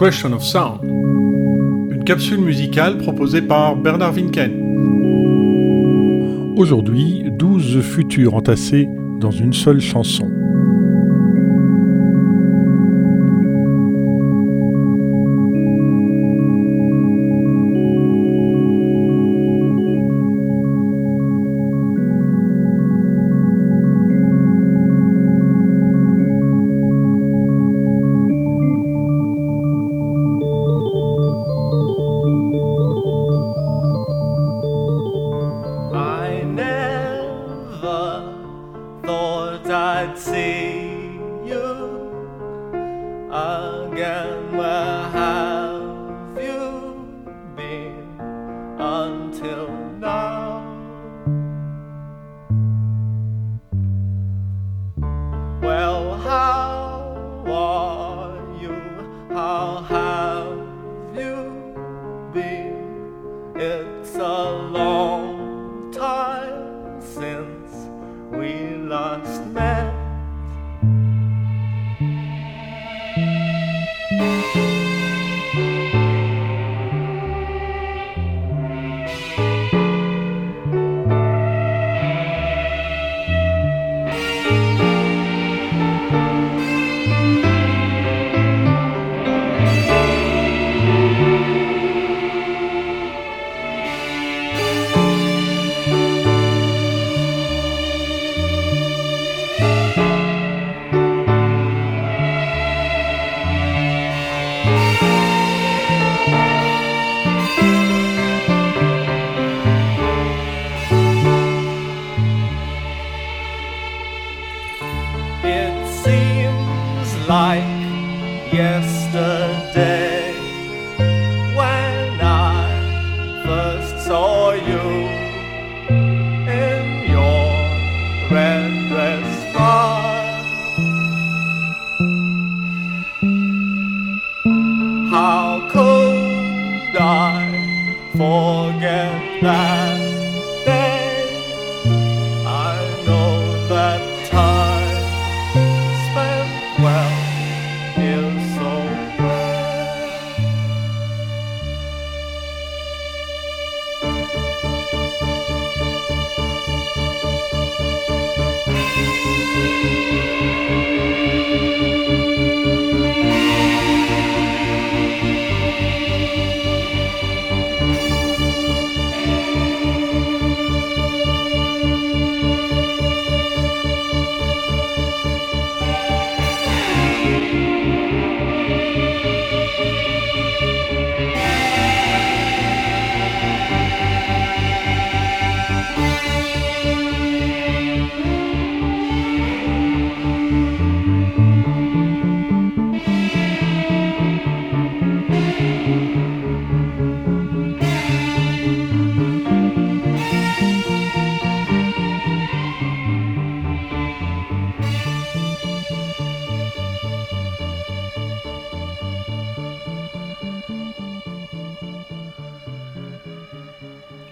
Question of Sound, une capsule musicale proposée par Bernard Winken. Aujourd'hui, 12 futurs entassés dans une seule chanson.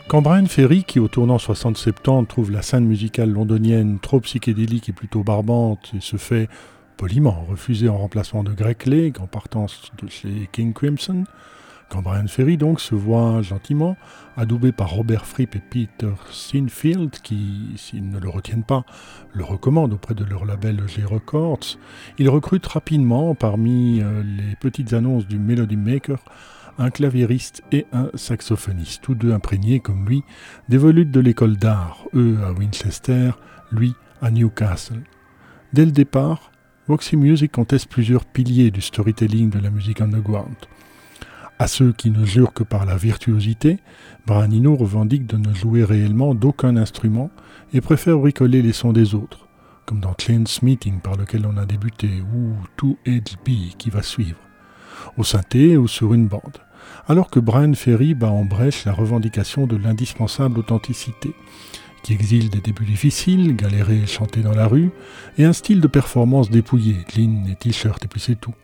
Quand Brian Ferry, qui au tournant 60-70 trouve la scène musicale londonienne trop psychédélique et plutôt barbante et se fait poliment refuser en remplacement de Greg Lake en partance de chez King Crimson, quand Brian Ferry donc se voit gentiment adoubé par Robert Fripp et Peter Sinfield, qui, s'ils ne le retiennent pas, le recommandent auprès de leur label G Records, il recrute rapidement parmi euh, les petites annonces du Melody Maker un claviériste et un saxophoniste, tous deux imprégnés comme lui des volutes de l'école d'art, eux à Winchester, lui à Newcastle. Dès le départ, Voxy Music conteste plusieurs piliers du storytelling de la musique underground. À ceux qui ne jurent que par la virtuosité, Branino revendique de ne jouer réellement d'aucun instrument et préfère bricoler les sons des autres, comme dans Clean's Meeting par lequel on a débuté, ou To Edge B qui va suivre, au synthé ou sur une bande alors que Brian Ferry bat en brèche la revendication de l'indispensable authenticité, qui exile des débuts difficiles, galérer et chanter dans la rue, et un style de performance dépouillé, jeans et t-shirt et puis c'est tout.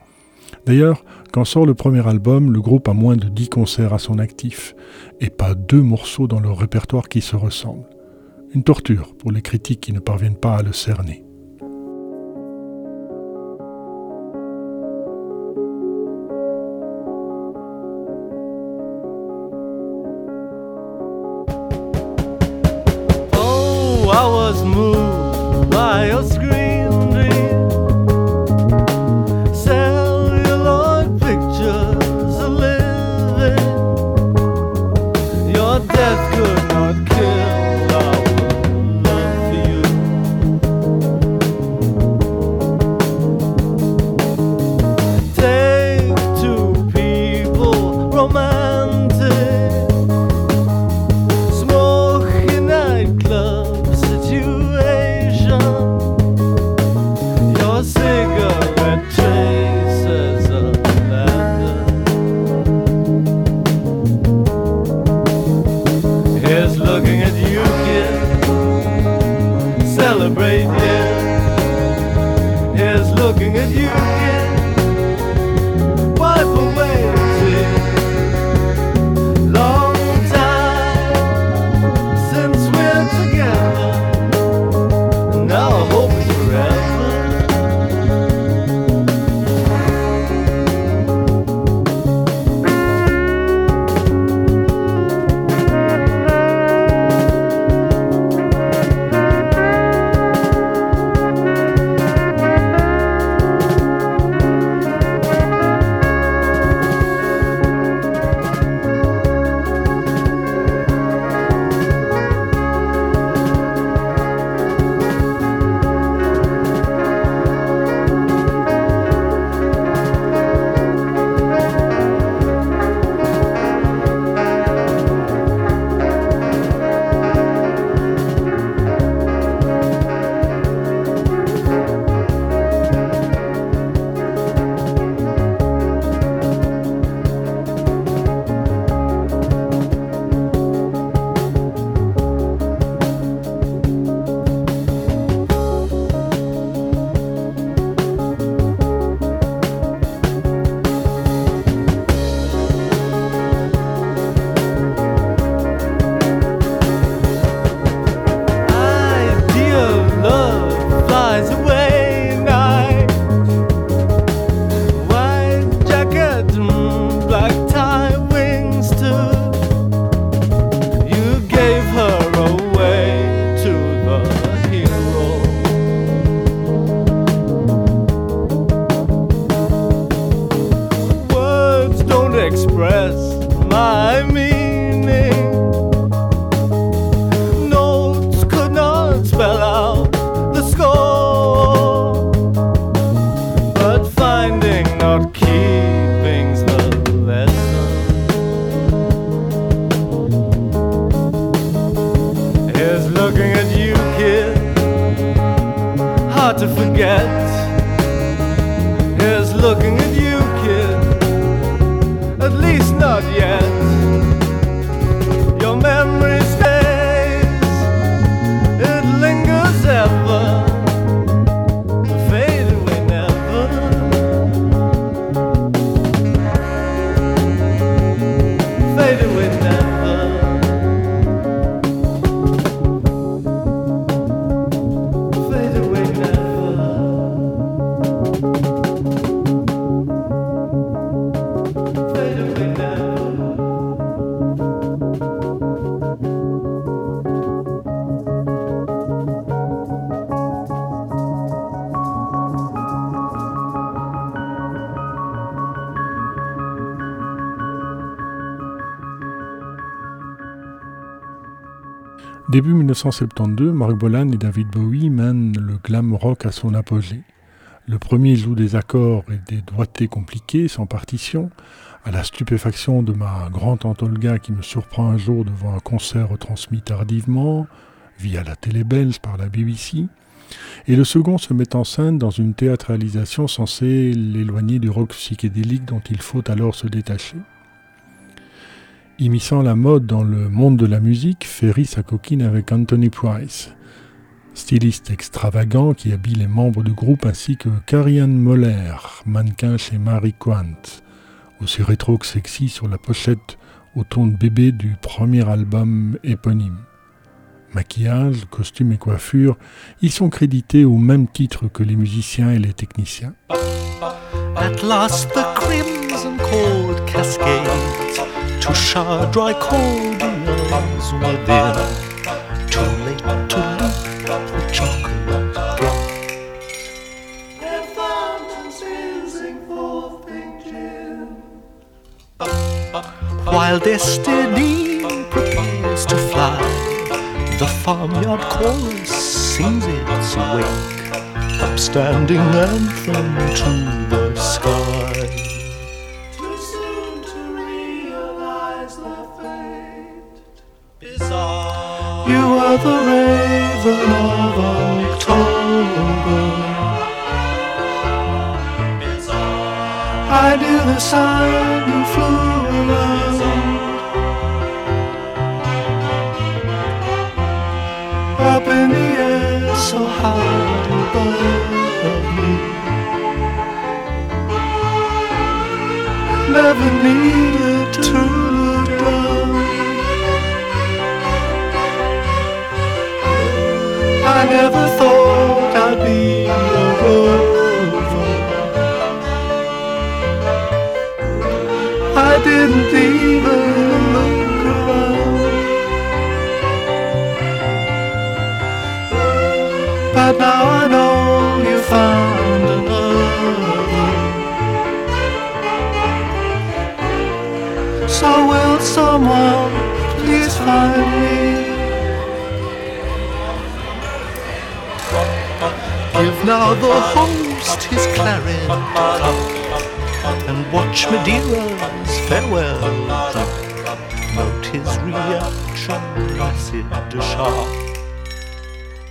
D'ailleurs, quand sort le premier album, le groupe a moins de 10 concerts à son actif, et pas deux morceaux dans leur répertoire qui se ressemblent. Une torture pour les critiques qui ne parviennent pas à le cerner. Not kill. Début 1972, Mark Bolan et David Bowie mènent le glam rock à son apogée. Le premier joue des accords et des doigtés compliqués, sans partition, à la stupéfaction de ma grand-tante Olga qui me surprend un jour devant un concert retransmis tardivement, via la télé belge par la BBC. Et le second se met en scène dans une théâtralisation censée l'éloigner du rock psychédélique dont il faut alors se détacher. Immisçant la mode dans le monde de la musique, Ferry sa coquine avec Anthony Price, styliste extravagant qui habille les membres du groupe ainsi que Karian Moller, mannequin chez Marie Quant, aussi rétro que sexy sur la pochette au ton de bébé du premier album éponyme. Maquillage, costume et coiffure, ils sont crédités au même titre que les musiciens et les techniciens. to shower dry cold lays within. Too late to leave the chocolate drop. Their fountains hissing forth pink. While destiny prepares to fly, the farmyard chorus sings its wake, upstanding anthem to the sky. You are the raven of October. I knew the sign you flew around. Up in the air, so high above me. Never needed to I never thought now the host his claret cup and watch Madeira's farewell drop. Note his reaction, acid sharp.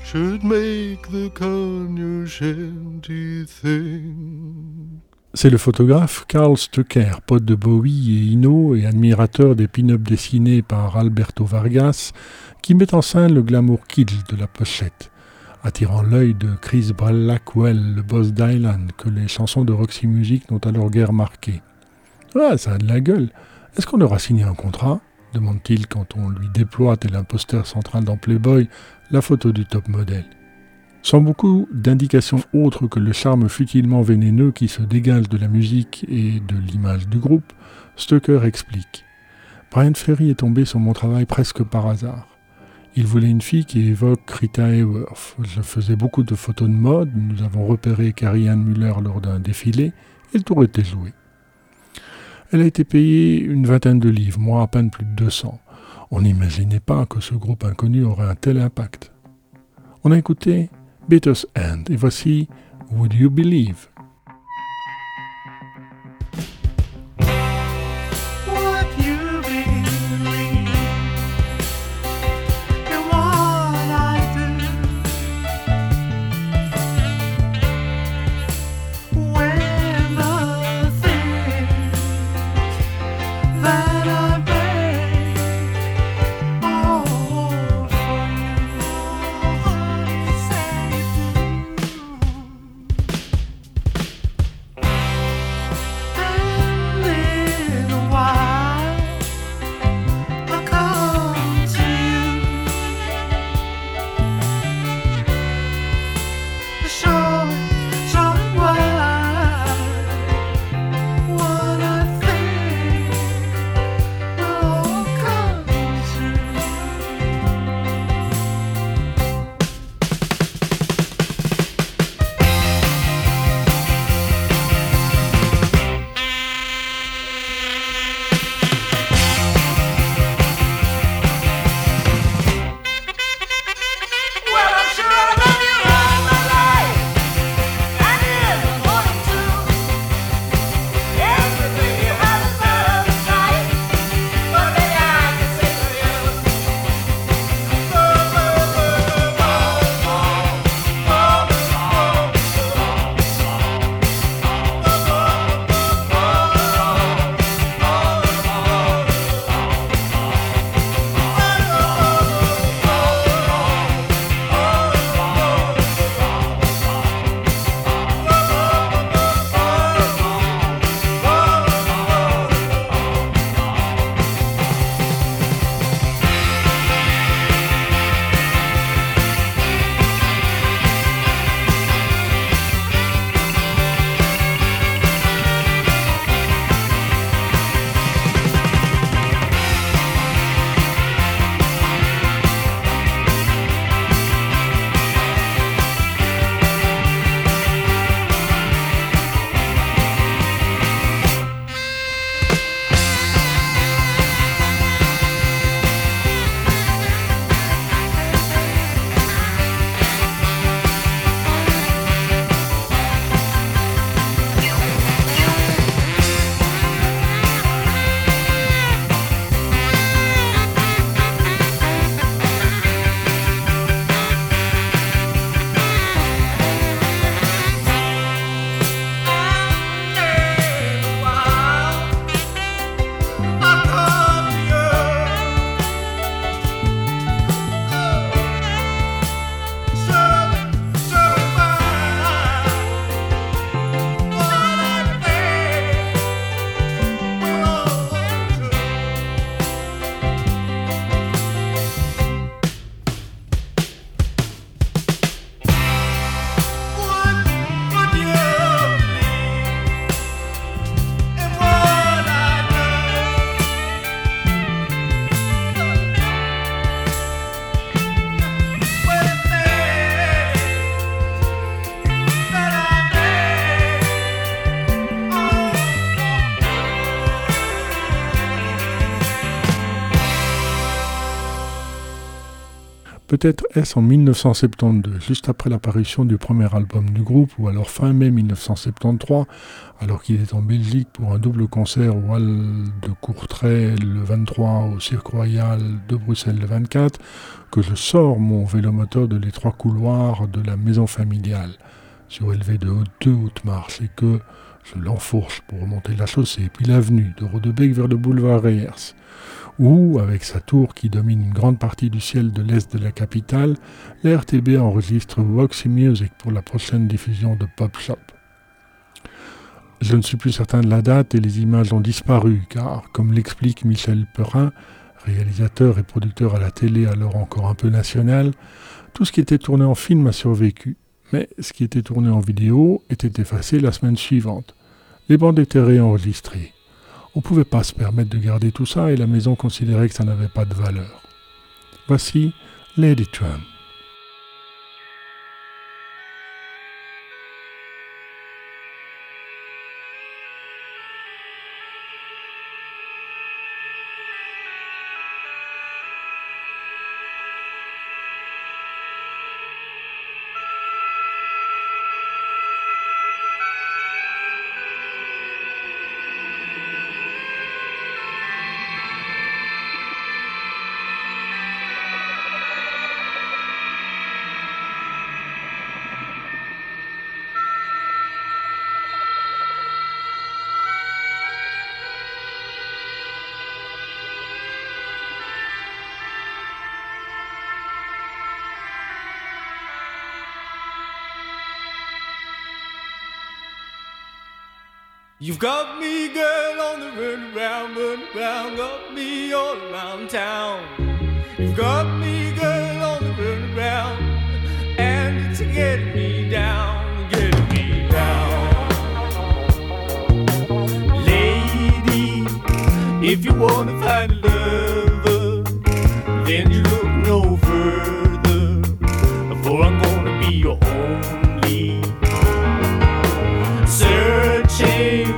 Should make the cognoscenti think. C'est le photographe Carl Stucker, pote de Bowie et Ino et admirateur des pin-up dessinés par Alberto Vargas, qui met en scène le glamour kitsch de la pochette, attirant l'œil de Chris Blackwell, le boss d'Island, que les chansons de Roxy Music n'ont alors guère marqué. Ah, ça a de la gueule. Est-ce qu'on aura signé un contrat? demande-t-il quand on lui déploie, tel un poster central dans Playboy, la photo du top modèle. Sans beaucoup d'indications autres que le charme futilement vénéneux qui se dégage de la musique et de l'image du groupe, Stucker explique. Brian Ferry est tombé sur mon travail presque par hasard. Il voulait une fille qui évoque Rita Hayworth. Je faisais beaucoup de photos de mode, nous avons repéré Carrie Ann Muller lors d'un défilé, et le tour était joué. Elle a été payée une vingtaine de livres, moi à peine plus de 200. On n'imaginait pas que ce groupe inconnu aurait un tel impact. On a écouté Beatles End et voici Would You Believe? Peut-être est-ce en 1972, juste après l'apparition du premier album du groupe, ou alors fin mai 1973, alors qu'il est en Belgique pour un double concert au Hall de Courtrai le 23, au Cirque Royal de Bruxelles le 24, que je sors mon vélomoteur de l'étroit couloir de la maison familiale, surélevé de deux hautes marches, et que je l'enfourche pour remonter la chaussée, puis l'avenue de Rodebeek vers le boulevard Reyers où, avec sa tour qui domine une grande partie du ciel de l'est de la capitale, l'RTB enregistre Voxy Music pour la prochaine diffusion de Pop Shop. Je ne suis plus certain de la date et les images ont disparu, car, comme l'explique Michel Perrin, réalisateur et producteur à la télé alors encore un peu national, tout ce qui était tourné en film a survécu, mais ce qui était tourné en vidéo était effacé la semaine suivante. Les bandes étaient réenregistrées. On ne pouvait pas se permettre de garder tout ça et la maison considérait que ça n'avait pas de valeur. Voici Lady Trump. You've got me, girl, on the run around, run around, got me all around town. You've got me, girl, on the run around, and it's getting me down, getting me down. Lady, if you wanna find a lover, then you look no further, for I'm gonna be your only shame.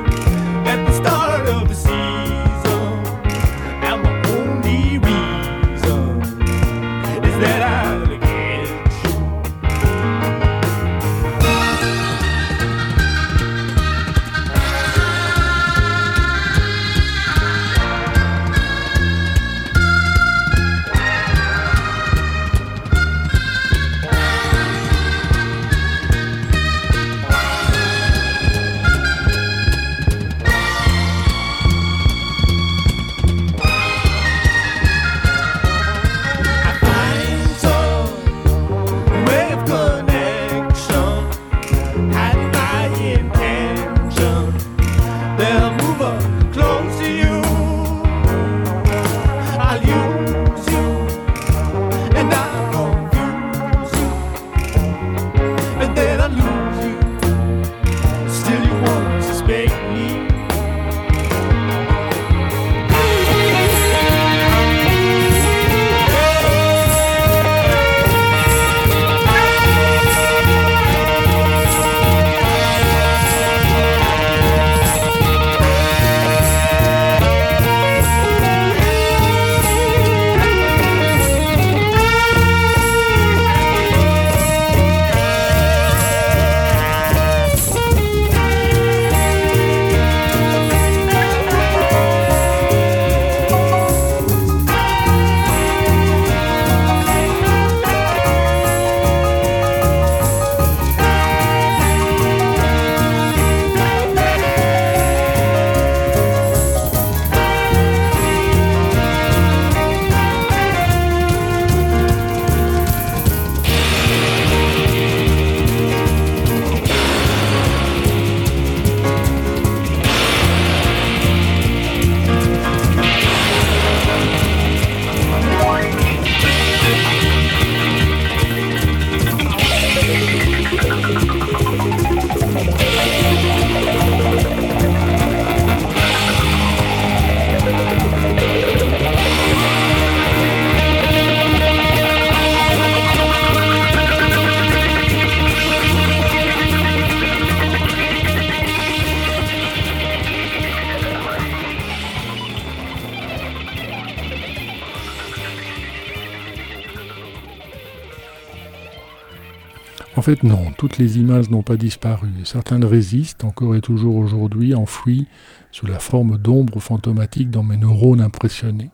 Fait, non, toutes les images n'ont pas disparu. Certaines résistent encore et toujours aujourd'hui, enfouies sous la forme d'ombres fantomatiques dans mes neurones impressionnés.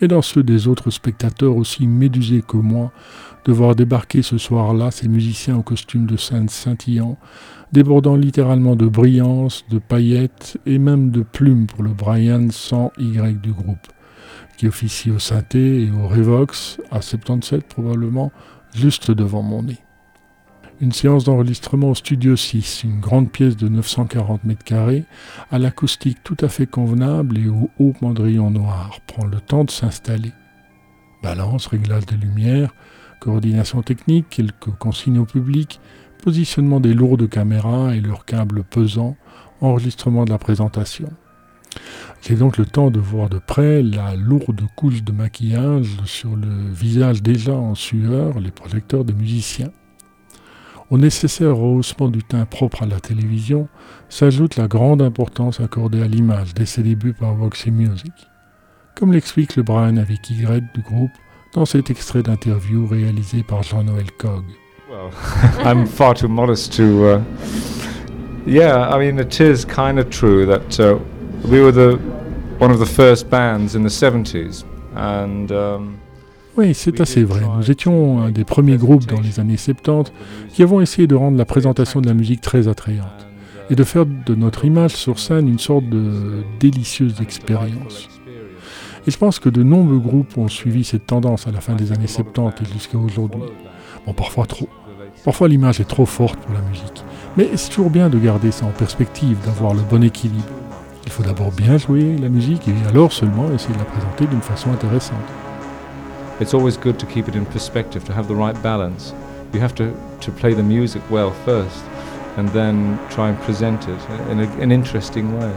Et dans ceux des autres spectateurs aussi médusés que moi, de voir débarquer ce soir-là ces musiciens en costume de scène scintillant, débordant littéralement de brillance, de paillettes et même de plumes pour le Brian sans Y du groupe, qui officie au synthé et au Revox, à 77 probablement, juste devant mon nez. Une séance d'enregistrement au Studio 6, une grande pièce de 940 mètres carrés, à l'acoustique tout à fait convenable et au haut mandrillon noir, prend le temps de s'installer. Balance, réglage des lumières, coordination technique, quelques consignes au public, positionnement des lourdes caméras et leurs câbles pesants, enregistrement de la présentation. J'ai donc le temps de voir de près la lourde couche de maquillage sur le visage déjà en sueur, les projecteurs des musiciens. Au nécessaire rehaussement du teint propre à la télévision s'ajoute la grande importance accordée à l'image dès ses débuts par Voxy Music, comme l'explique le Brian avec Y du groupe dans cet extrait d'interview réalisé par Jean-Noël Cogg. Well, I'm far too modest to. Uh, yeah, I mean, it is kind of true that uh, we were the one of the first bands in the 70s, and. Um, Oui, c'est assez vrai. Nous étions un des premiers groupes dans les années 70 qui avons essayé de rendre la présentation de la musique très attrayante et de faire de notre image sur scène une sorte de délicieuse expérience. Et je pense que de nombreux groupes ont suivi cette tendance à la fin des années 70 et jusqu'à aujourd'hui. Bon, parfois trop. Parfois l'image est trop forte pour la musique. Mais c'est toujours bien de garder ça en perspective, d'avoir le bon équilibre. Il faut d'abord bien jouer la musique et alors seulement essayer de la présenter d'une façon intéressante. It's always good to keep it in perspective, to have the right balance. You have to, to play the music well first, and then try and present it in a, an interesting way.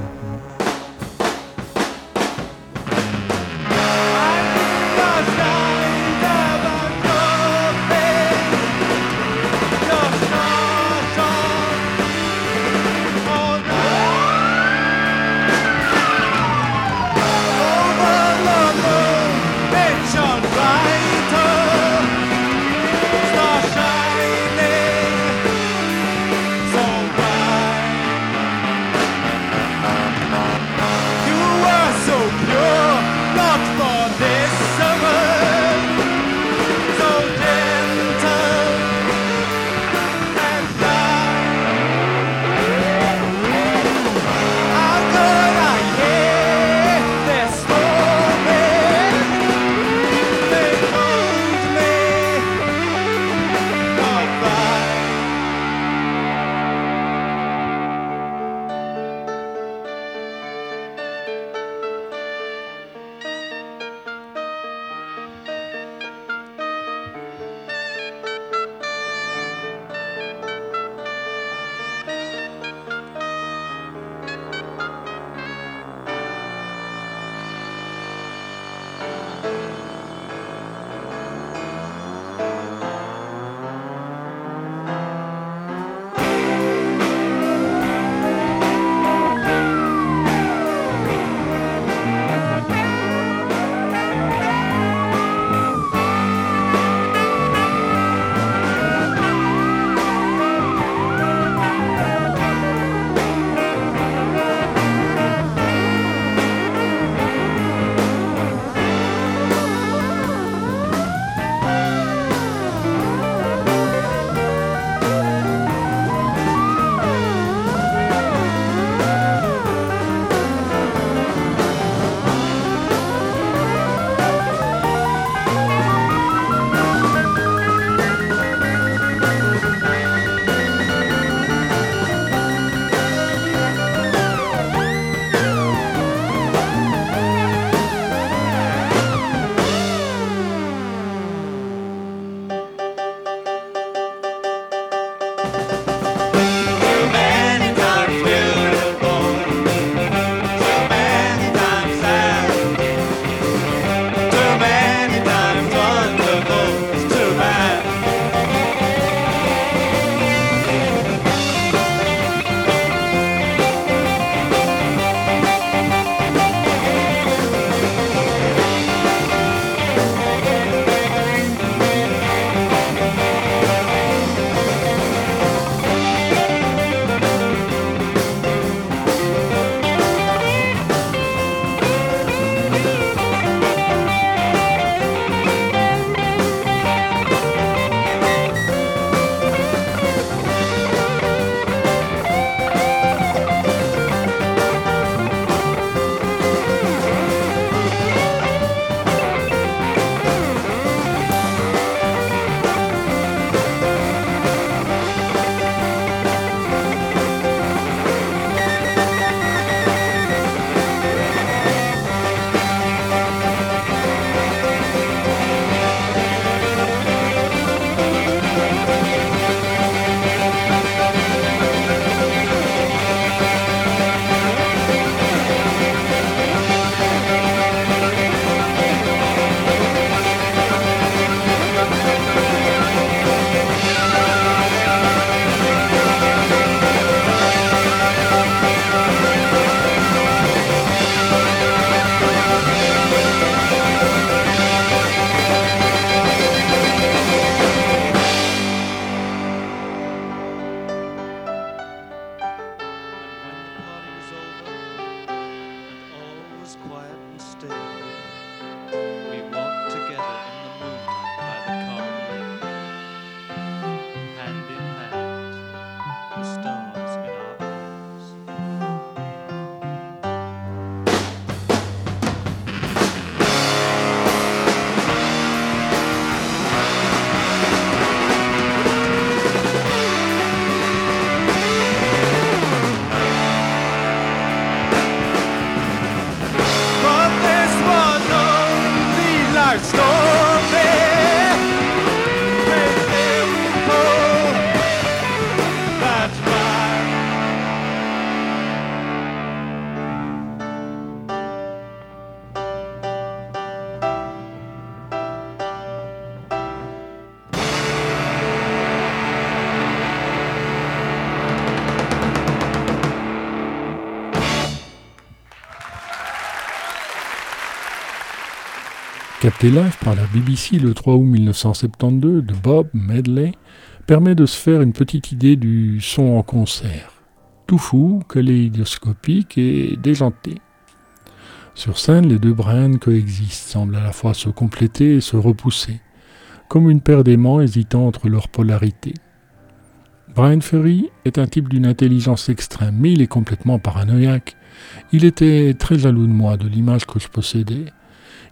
Capté live par la BBC le 3 août 1972 de Bob Medley permet de se faire une petite idée du son en concert. Tout fou, kaléidoscopique et déjanté. Sur scène, les deux Brian coexistent, semblent à la fois se compléter et se repousser, comme une paire d'aimants hésitant entre leurs polarités. Brian Ferry est un type d'une intelligence extrême, mais il est complètement paranoïaque. Il était très jaloux de moi, de l'image que je possédais.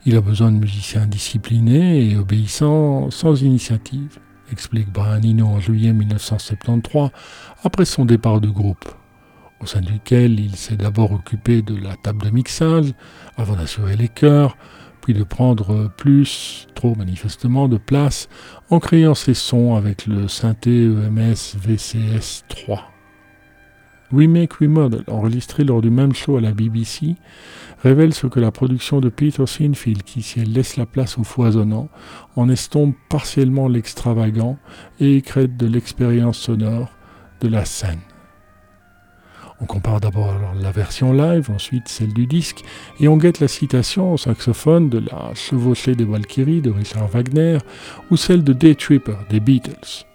Il a besoin de musiciens disciplinés et obéissants sans initiative, explique Brian en juillet 1973, après son départ du groupe, au sein duquel il s'est d'abord occupé de la table de mixage, avant d'assurer les chœurs, puis de prendre plus, trop manifestement, de place en créant ses sons avec le synthé EMS VCS 3. We Make We Model, enregistré lors du même show à la BBC, révèle ce que la production de Peter Sinfield, qui si elle laisse la place au foisonnant, en estompe partiellement l'extravagant et crête de l'expérience sonore de la scène. On compare d'abord la version live, ensuite celle du disque, et on guette la citation au saxophone de la chevauchée des Valkyries de Richard Wagner ou celle de Day Tripper des Beatles.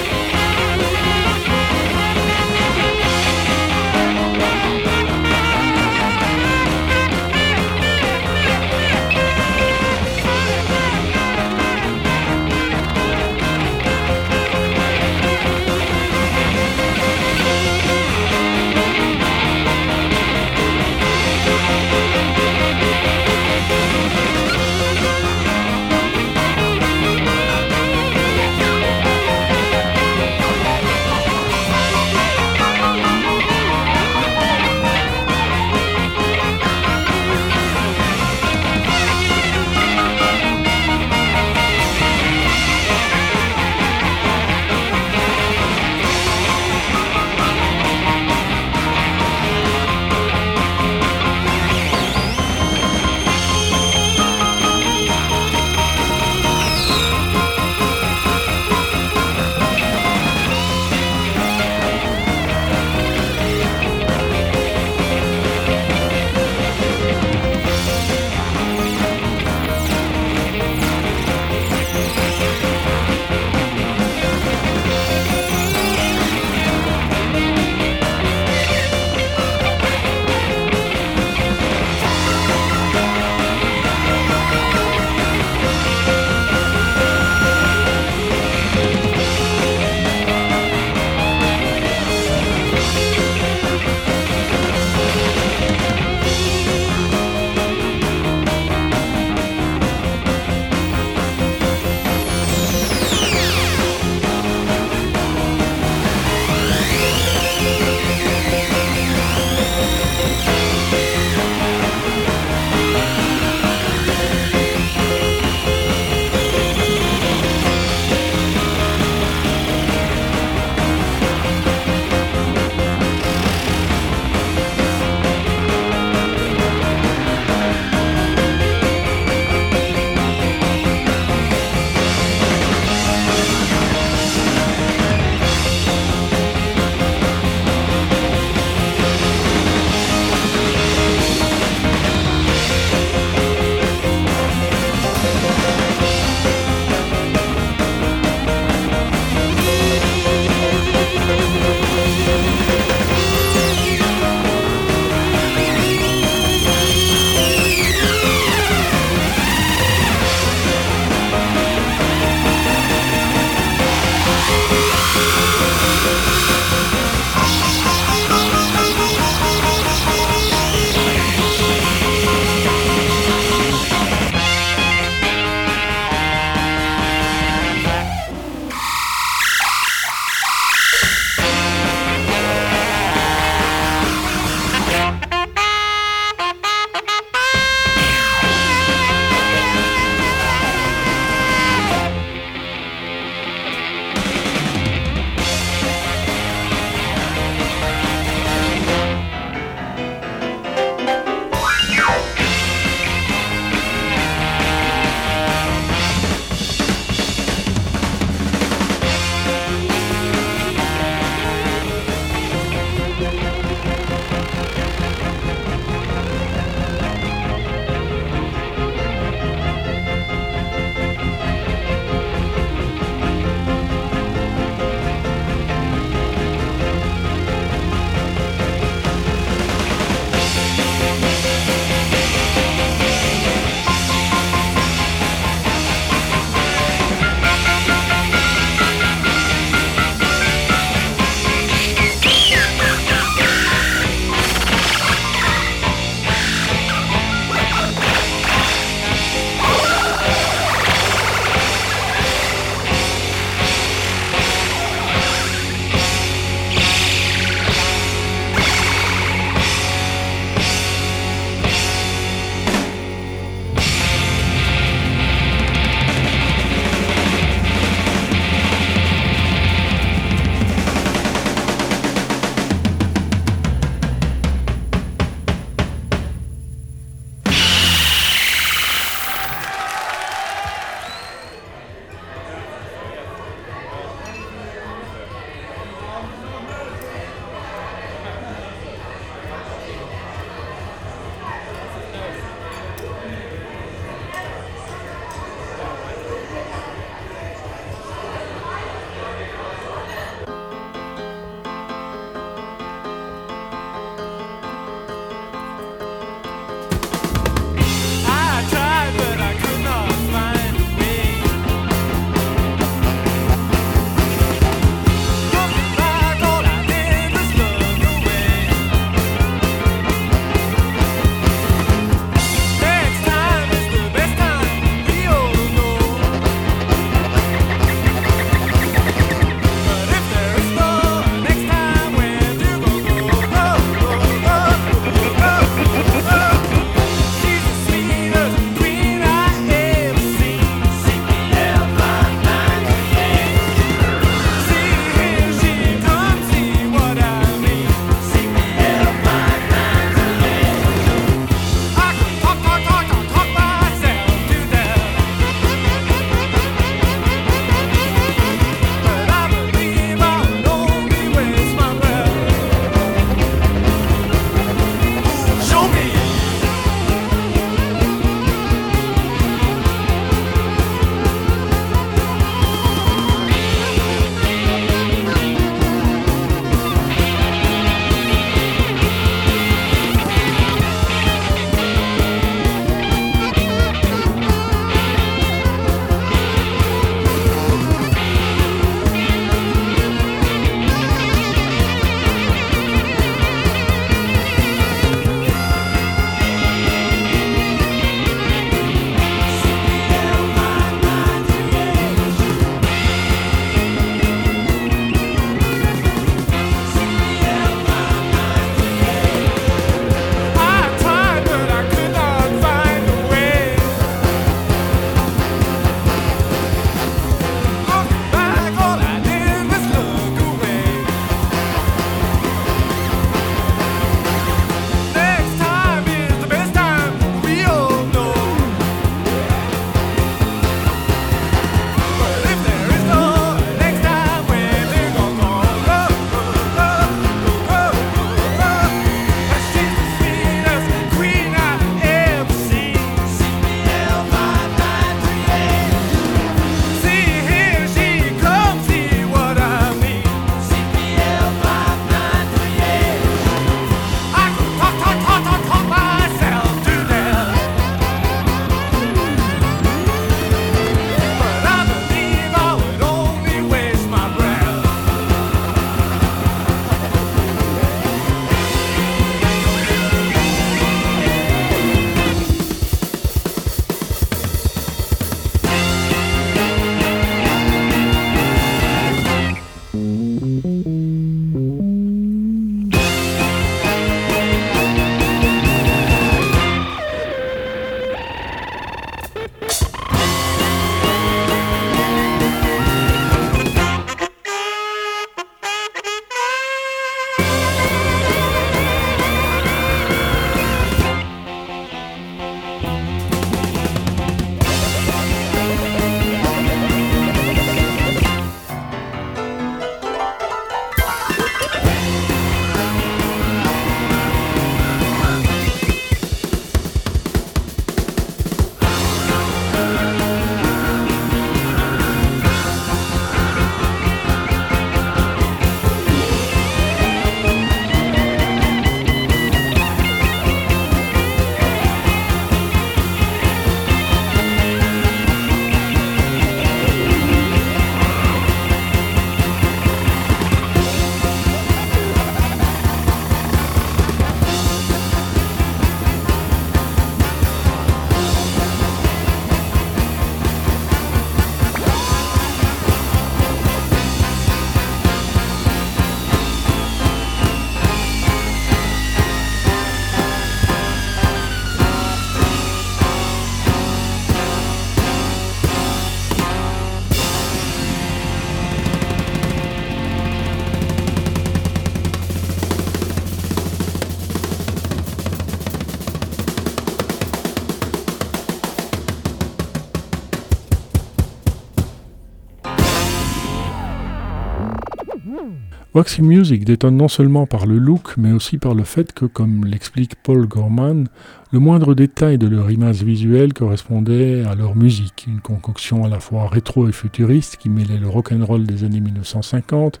Waxy Music détonne non seulement par le look, mais aussi par le fait que, comme l'explique Paul Gorman, le moindre détail de leur image visuelle correspondait à leur musique, une concoction à la fois rétro et futuriste qui mêlait le rock'n'roll des années 1950,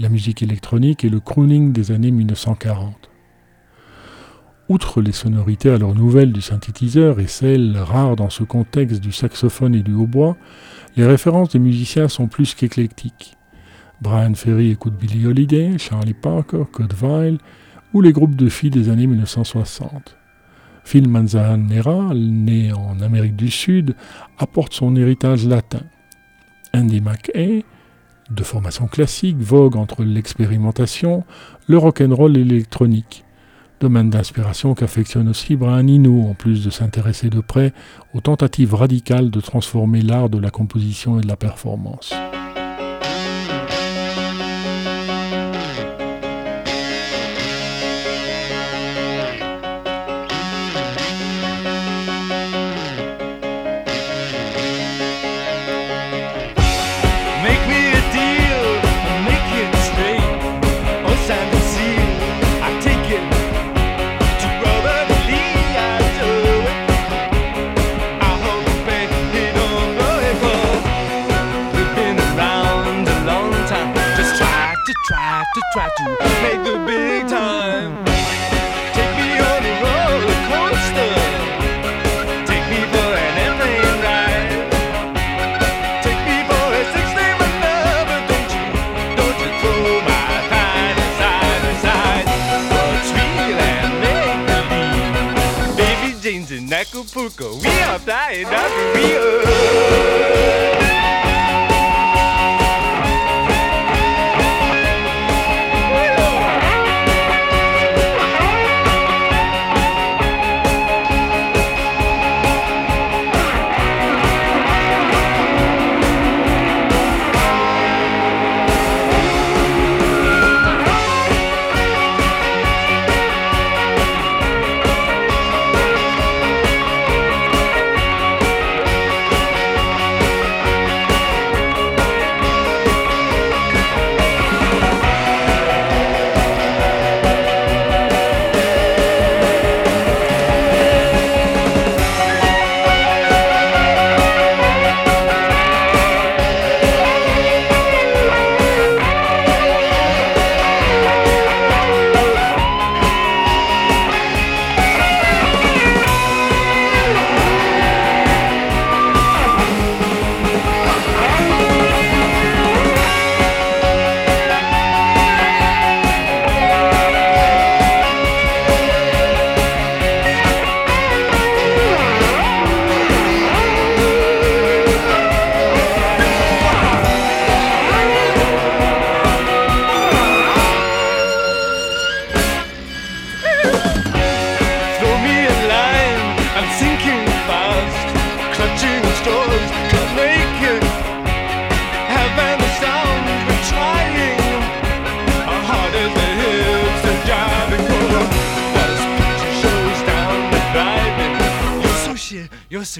la musique électronique et le crooning des années 1940. Outre les sonorités alors nouvelles du synthétiseur et celles rares dans ce contexte du saxophone et du hautbois, les références des musiciens sont plus qu'éclectiques. Brian Ferry écoute Billie Holiday, Charlie Parker, Kurt Weill ou les groupes de filles des années 1960. Phil Manzanera, né en Amérique du Sud, apporte son héritage latin. Andy McKay, de formation classique, vogue entre l'expérimentation, le rock'n'roll et l'électronique. Domaine d'inspiration qu'affectionne aussi Brian Eno, en plus de s'intéresser de près aux tentatives radicales de transformer l'art de la composition et de la performance. Fuku.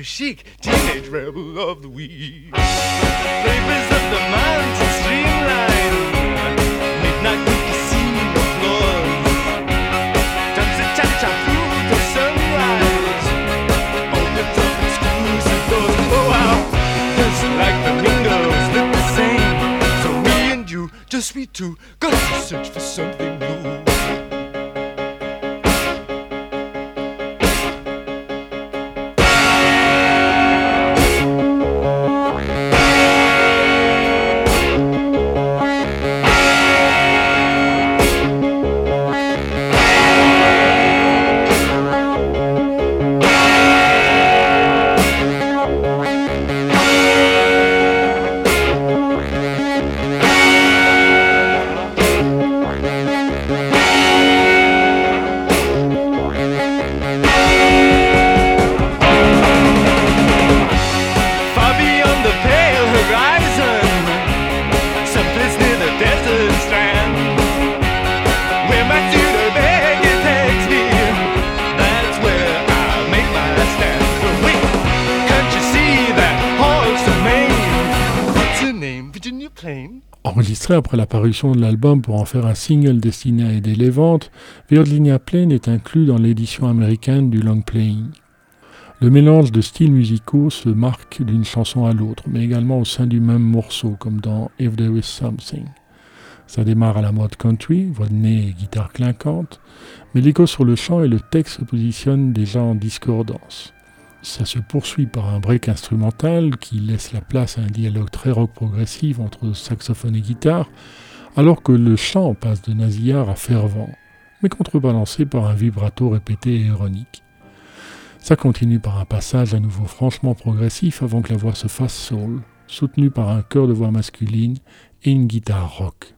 Chic, Enregistré après la parution de l'album pour en faire un single destiné à aider les ventes, Virginia Plain est inclus dans l'édition américaine du long playing. Le mélange de styles musicaux se marque d'une chanson à l'autre, mais également au sein du même morceau, comme dans If There Is Something. Ça démarre à la mode country, voix de nez et guitare clinquante, mais l'écho sur le chant et le texte se positionnent déjà en discordance. Ça se poursuit par un break instrumental qui laisse la place à un dialogue très rock progressif entre saxophone et guitare, alors que le chant passe de nasillard à fervent, mais contrebalancé par un vibrato répété et ironique. Ça continue par un passage à nouveau franchement progressif avant que la voix se fasse soul, soutenu par un chœur de voix masculine et une guitare rock.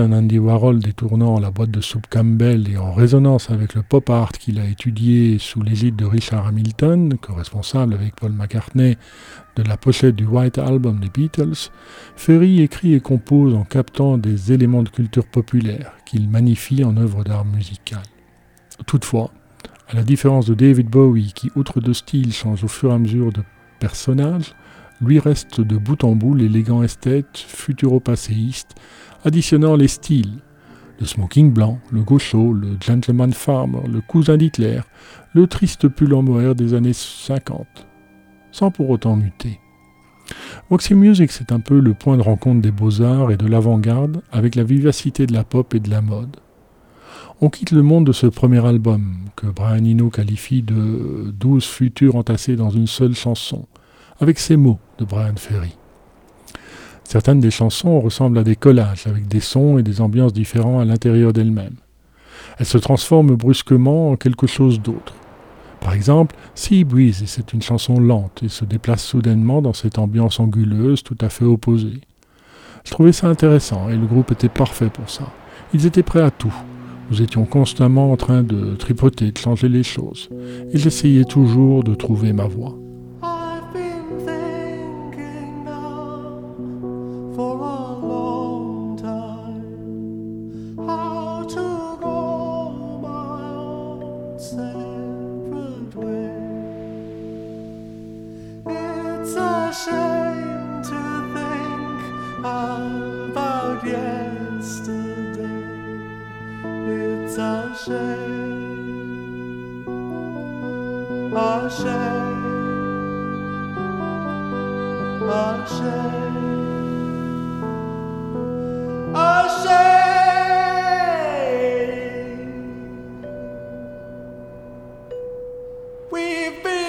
D'un Andy Warhol détournant la boîte de soupe Campbell et en résonance avec le pop art qu'il a étudié sous l'égide de Richard Hamilton, co-responsable avec Paul McCartney de la pochette du White Album des Beatles, Ferry écrit et compose en captant des éléments de culture populaire qu'il magnifie en œuvre d'art musical. Toutefois, à la différence de David Bowie qui, outre de style, change au fur et à mesure de personnage, lui reste de bout en bout l'élégant esthète futuro-passéiste, additionnant les styles. Le smoking blanc, le gaucho, le gentleman farmer, le cousin d'Hitler, le triste pull en mohair des années 50, sans pour autant muter. Roxy Music, c'est un peu le point de rencontre des beaux-arts et de l'avant-garde avec la vivacité de la pop et de la mode. On quitte le monde de ce premier album, que Brian Eno qualifie de douze futurs entassés dans une seule chanson, avec ces mots de Brian Ferry. Certaines des chansons ressemblent à des collages, avec des sons et des ambiances différents à l'intérieur d'elles-mêmes. Elles se transforment brusquement en quelque chose d'autre. Par exemple, Sea Breeze, c'est une chanson lente et se déplace soudainement dans cette ambiance anguleuse tout à fait opposée. Je trouvais ça intéressant et le groupe était parfait pour ça. Ils étaient prêts à tout. Nous étions constamment en train de tripoter, de changer les choses. Et j'essayais toujours de trouver ma voie. Question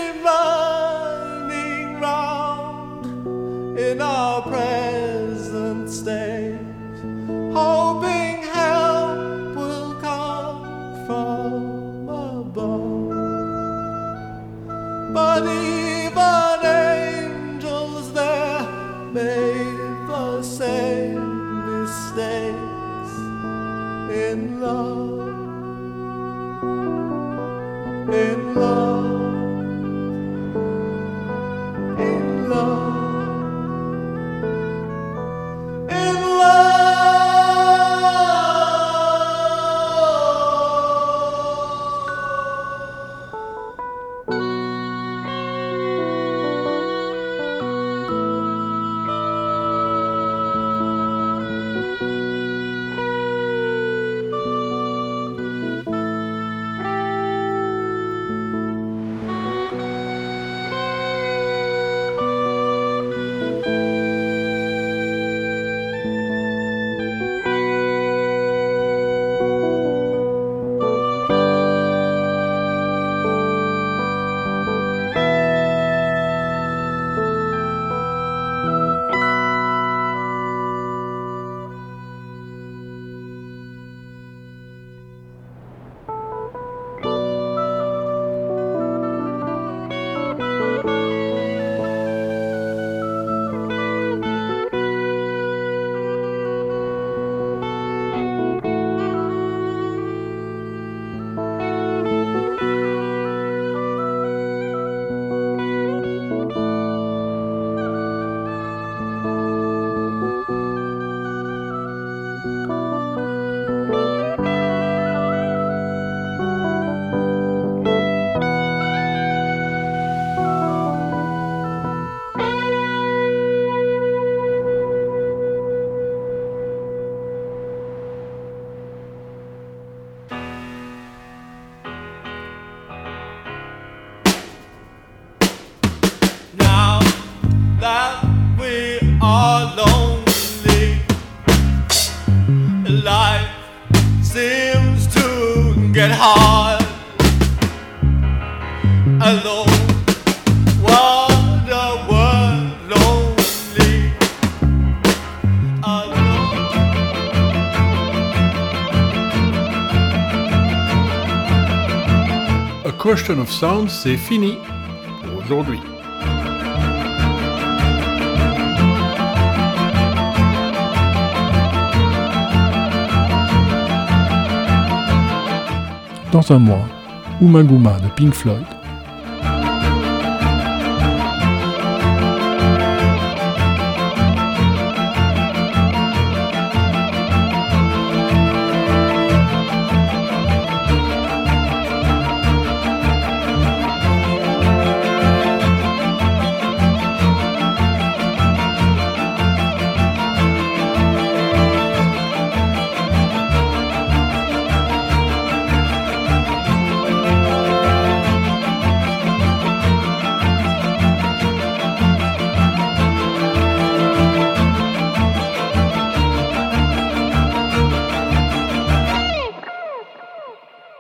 C'est fini pour aujourd'hui. Dans un mois, Umaguma de Pink Floyd